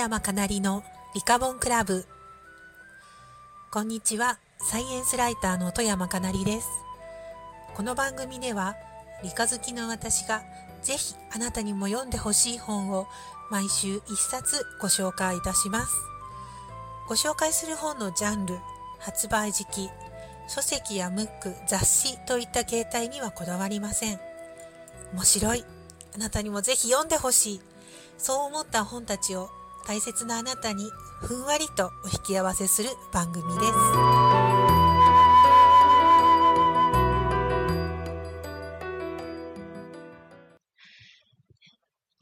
山かなりのリカボンクラブ。こんにちは。サイエンスライターの富山かなりです。この番組では理科好きの私がぜひあなたにも読んでほしい本を毎週一冊ご紹介いたします。ご紹介する本のジャンル発売時期書籍やムック雑誌といった形態にはこだわりません。面白い。あなたにもぜひ読んでほしい。そう思った本たちを大切なあなたにふんわりとお引き合わせする番組です。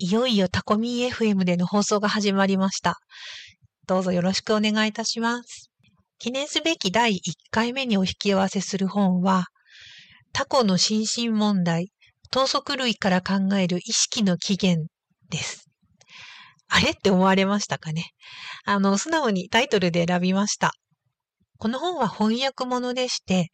いよいよタコミー FM での放送が始まりました。どうぞよろしくお願いいたします。記念すべき第1回目にお引き合わせする本は、タコの心身問題、等速類から考える意識の起源です。あれ？って思われましたかね？あの、素直にタイトルで選びました。この本は翻訳物でして、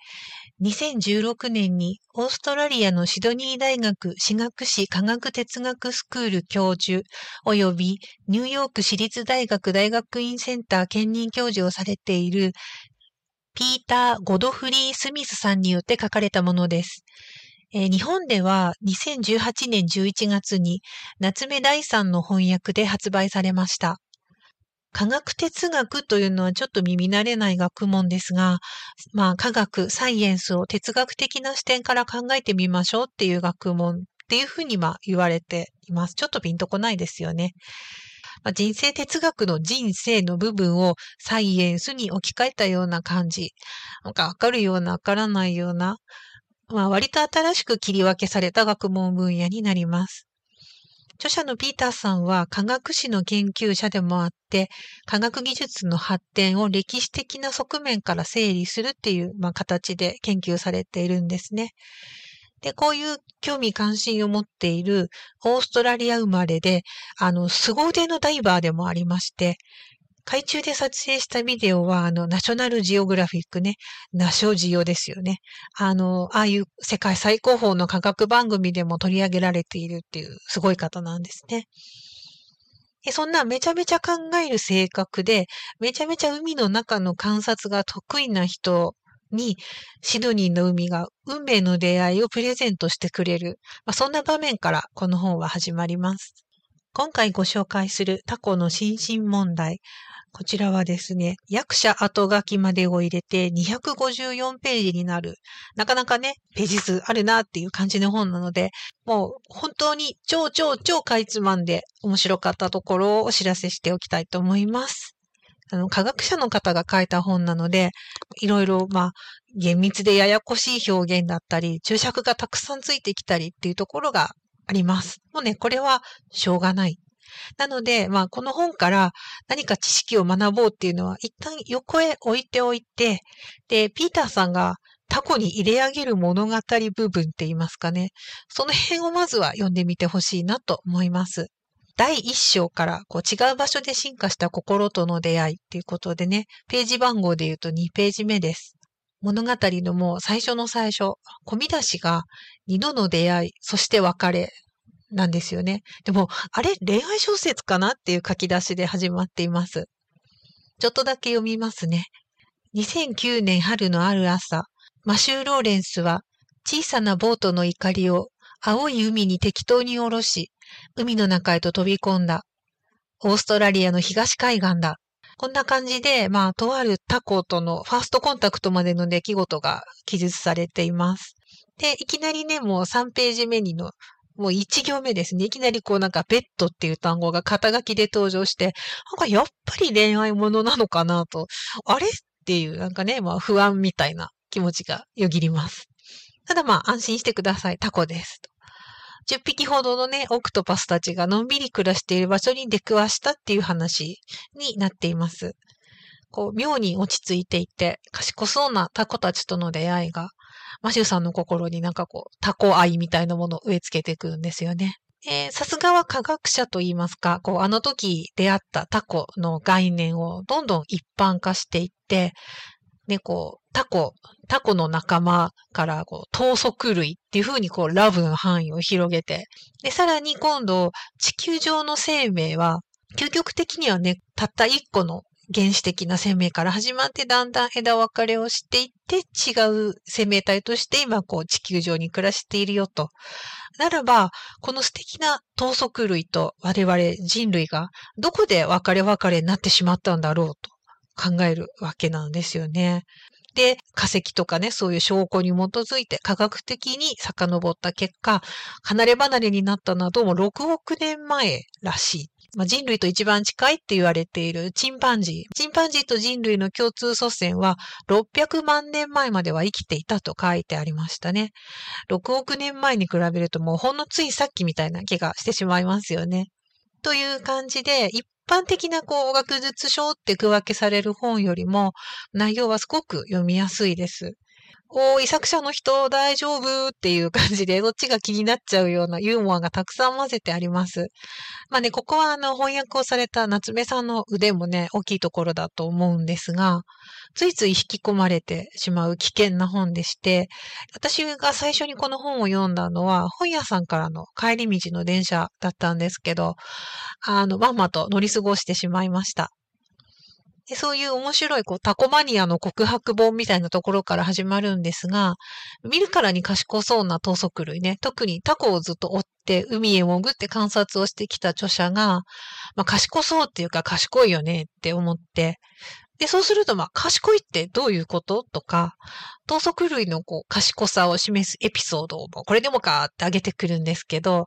2016年にオーストラリアのシドニー大学私学史科学哲学スクール教授及びニューヨーク市立大学大学院センター兼任教授をされているピーター・ゴドフリー・スミスさんによって書かれたものです。えー、日本では2018年11月に夏目第三の翻訳で発売されました。科学哲学というのはちょっと耳慣れない学問ですが、まあ科学、サイエンスを哲学的な視点から考えてみましょうっていう学問っていうふうにまあ言われています。ちょっとピンとこないですよね。まあ、人生哲学の人生の部分をサイエンスに置き換えたような感じ。なんかわかるようなわからないような、まあ、割と新しく切り分けされた学問分野になります。著者のピーターさんは科学史の研究者でもあって、科学技術の発展を歴史的な側面から整理するっていう、まあ、形で研究されているんですね。で、こういう興味関心を持っているオーストラリア生まれで、あの、凄腕のダイバーでもありまして、海中で撮影したビデオは、あの、ナショナルジオグラフィックね、ナショジオですよね。あの、ああいう世界最高峰の科学番組でも取り上げられているっていうすごい方なんですね。そんなめちゃめちゃ考える性格で、めちゃめちゃ海の中の観察が得意な人に、シドニーの海が運命の出会いをプレゼントしてくれる。まあ、そんな場面からこの本は始まります。今回ご紹介するタコの心身問題。こちらはですね、役者後書きまでを入れて254ページになる、なかなかね、ページ数あるなっていう感じの本なので、もう本当に超超超かいつまんで面白かったところをお知らせしておきたいと思います。あの、科学者の方が書いた本なので、いろいろ、まあ、厳密でややこしい表現だったり、注釈がたくさんついてきたりっていうところがあります。もうね、これはしょうがない。なので、まあ、この本から何か知識を学ぼうっていうのは、一旦横へ置いておいて、で、ピーターさんがタコに入れ上げる物語部分って言いますかね。その辺をまずは読んでみてほしいなと思います。第一章からこう違う場所で進化した心との出会いっていうことでね、ページ番号で言うと2ページ目です。物語のもう最初の最初、込み出しが二度の出会い、そして別れなんですよね。でも、あれ恋愛小説かなっていう書き出しで始まっています。ちょっとだけ読みますね。2009年春のある朝、マシュー・ローレンスは小さなボートの怒りを青い海に適当に下ろし、海の中へと飛び込んだ。オーストラリアの東海岸だ。こんな感じで、まあ、とあるタコとのファーストコンタクトまでの出来事が記述されています。で、いきなりね、もう3ページ目にのもう一行目ですね。いきなりこうなんかベッドっていう単語が肩書きで登場して、なんかやっぱり恋愛ものなのかなと、あれっていうなんかね、まあ不安みたいな気持ちがよぎります。ただまあ安心してください。タコです。10匹ほどのね、オクトパスたちがのんびり暮らしている場所に出くわしたっていう話になっています。こう、妙に落ち着いていて、賢そうなタコたちとの出会いがマシューさんの心になんかこう、タコ愛みたいなものを植え付けていくんですよね。えー、さすがは科学者と言いますか、こう、あの時出会ったタコの概念をどんどん一般化していって、ね、こう、タコ、タコの仲間からこう、等速類っていう風にこう、ラブの範囲を広げて、で、さらに今度、地球上の生命は究極的にはね、たった一個の原始的な生命から始まってだんだん枝分かれをしていって違う生命体として今こう地球上に暮らしているよと。ならば、この素敵な等足類と我々人類がどこで別れ別れになってしまったんだろうと考えるわけなんですよね。で、化石とかね、そういう証拠に基づいて科学的に遡った結果、離れ離れになったのはどうも6億年前らしいまあ、人類と一番近いって言われているチンパンジー。チンパンジーと人類の共通祖先は600万年前までは生きていたと書いてありましたね。6億年前に比べるともうほんのついさっきみたいな気がしてしまいますよね。という感じで、一般的なこう、学術書って区分けされる本よりも、内容はすごく読みやすいです。おーい、作者の人大丈夫っていう感じで、どっちが気になっちゃうようなユーモアがたくさん混ぜてあります。まあね、ここはあの翻訳をされた夏目さんの腕もね、大きいところだと思うんですが、ついつい引き込まれてしまう危険な本でして、私が最初にこの本を読んだのは、本屋さんからの帰り道の電車だったんですけど、あの、まんまと乗り過ごしてしまいました。でそういう面白いこうタコマニアの告白本みたいなところから始まるんですが、見るからに賢そうな等足類ね、特にタコをずっと追って海へ潜って観察をしてきた著者が、まあ、賢そうっていうか賢いよねって思って、で、そうすると、まあ、賢いってどういうこと？とか、等足類のこう賢さを示すエピソードを、これでもかってあげてくるんですけど、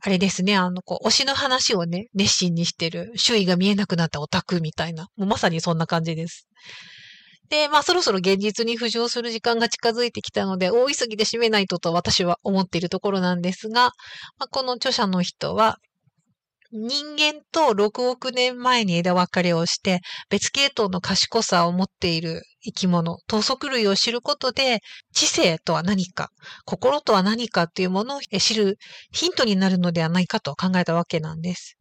あれですね、あの、こう、推しの話をね、熱心にしてる、周囲が見えなくなったオタクみたいな、もうまさにそんな感じです。で、まあそろそろ現実に浮上する時間が近づいてきたので、大急ぎで締めないとと私は思っているところなんですが、まあ、この著者の人は、人間と6億年前に枝分かれをして、別系統の賢さを持っている生き物、等足類を知ることで、知性とは何か、心とは何かというものを知るヒントになるのではないかと考えたわけなんです。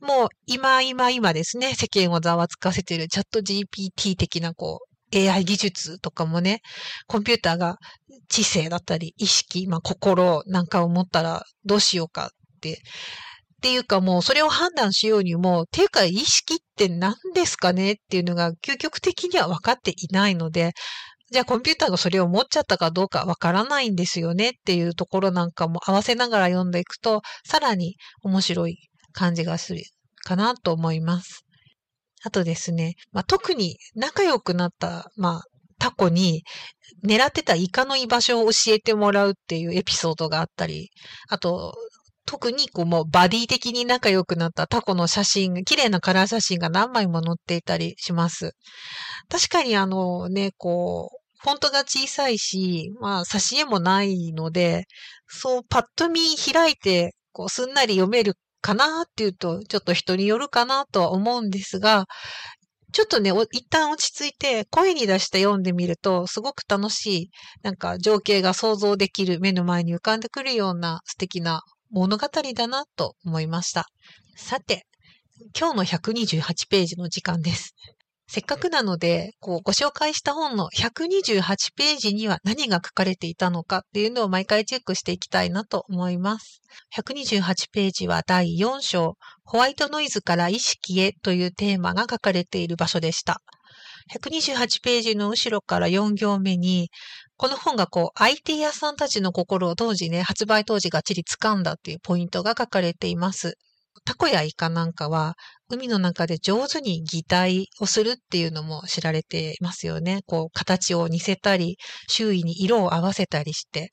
もう今今今ですね、世間をざわつかせているチャット GPT 的なこう、AI 技術とかもね、コンピューターが知性だったり、意識、まあ、心なんかを持ったらどうしようかってっていうかもうそれを判断しようにも、っていうか意識って何ですかねっていうのが究極的には分かっていないので、じゃあコンピューターがそれを持っちゃったかどうかわからないんですよねっていうところなんかも合わせながら読んでいくと、さらに面白い感じがするかなと思います。あとですね、まあ、特に仲良くなった、まあ、タコに狙ってたイカの居場所を教えてもらうっていうエピソードがあったり、あと、特にこうもうバディ的に仲良くなったタコの写真、綺麗なカラー写真が何枚も載っていたりします。確かにあのね、こう、フォントが小さいし、まあ、挿絵もないので、そう、パッと見開いて、こう、すんなり読めるかなっていうと、ちょっと人によるかなとは思うんですが、ちょっとね、一旦落ち着いて声に出して読んでみると、すごく楽しい、なんか情景が想像できる目の前に浮かんでくるような素敵な物語だなと思いました。さて、今日の128ページの時間です。せっかくなので、こう、ご紹介した本の128ページには何が書かれていたのかっていうのを毎回チェックしていきたいなと思います。128ページは第4章、ホワイトノイズから意識へというテーマが書かれている場所でした。128ページの後ろから4行目に、この本がこう、IT 屋さんたちの心を当時ね、発売当時がっちり掴んだっていうポイントが書かれています。タコやイカなんかは、海の中で上手に擬態をするっていうのも知られていますよね。こう、形を似せたり、周囲に色を合わせたりして。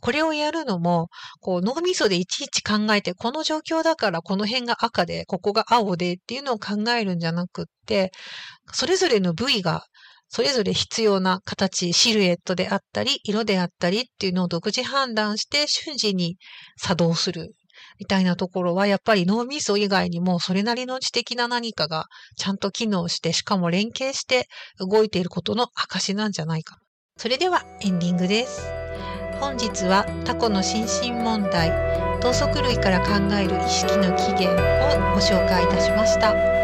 これをやるのも、こう、脳みそでいちいち考えて、この状況だからこの辺が赤で、ここが青でっていうのを考えるんじゃなくって、それぞれの部位が、それぞれ必要な形、シルエットであったり、色であったりっていうのを独自判断して瞬時に作動するみたいなところは、やっぱり脳みそ以外にもそれなりの知的な何かがちゃんと機能して、しかも連携して動いていることの証なんじゃないか。それではエンディングです。本日はタコの心身問題等速類から考える意識の起源をご紹介いたしました。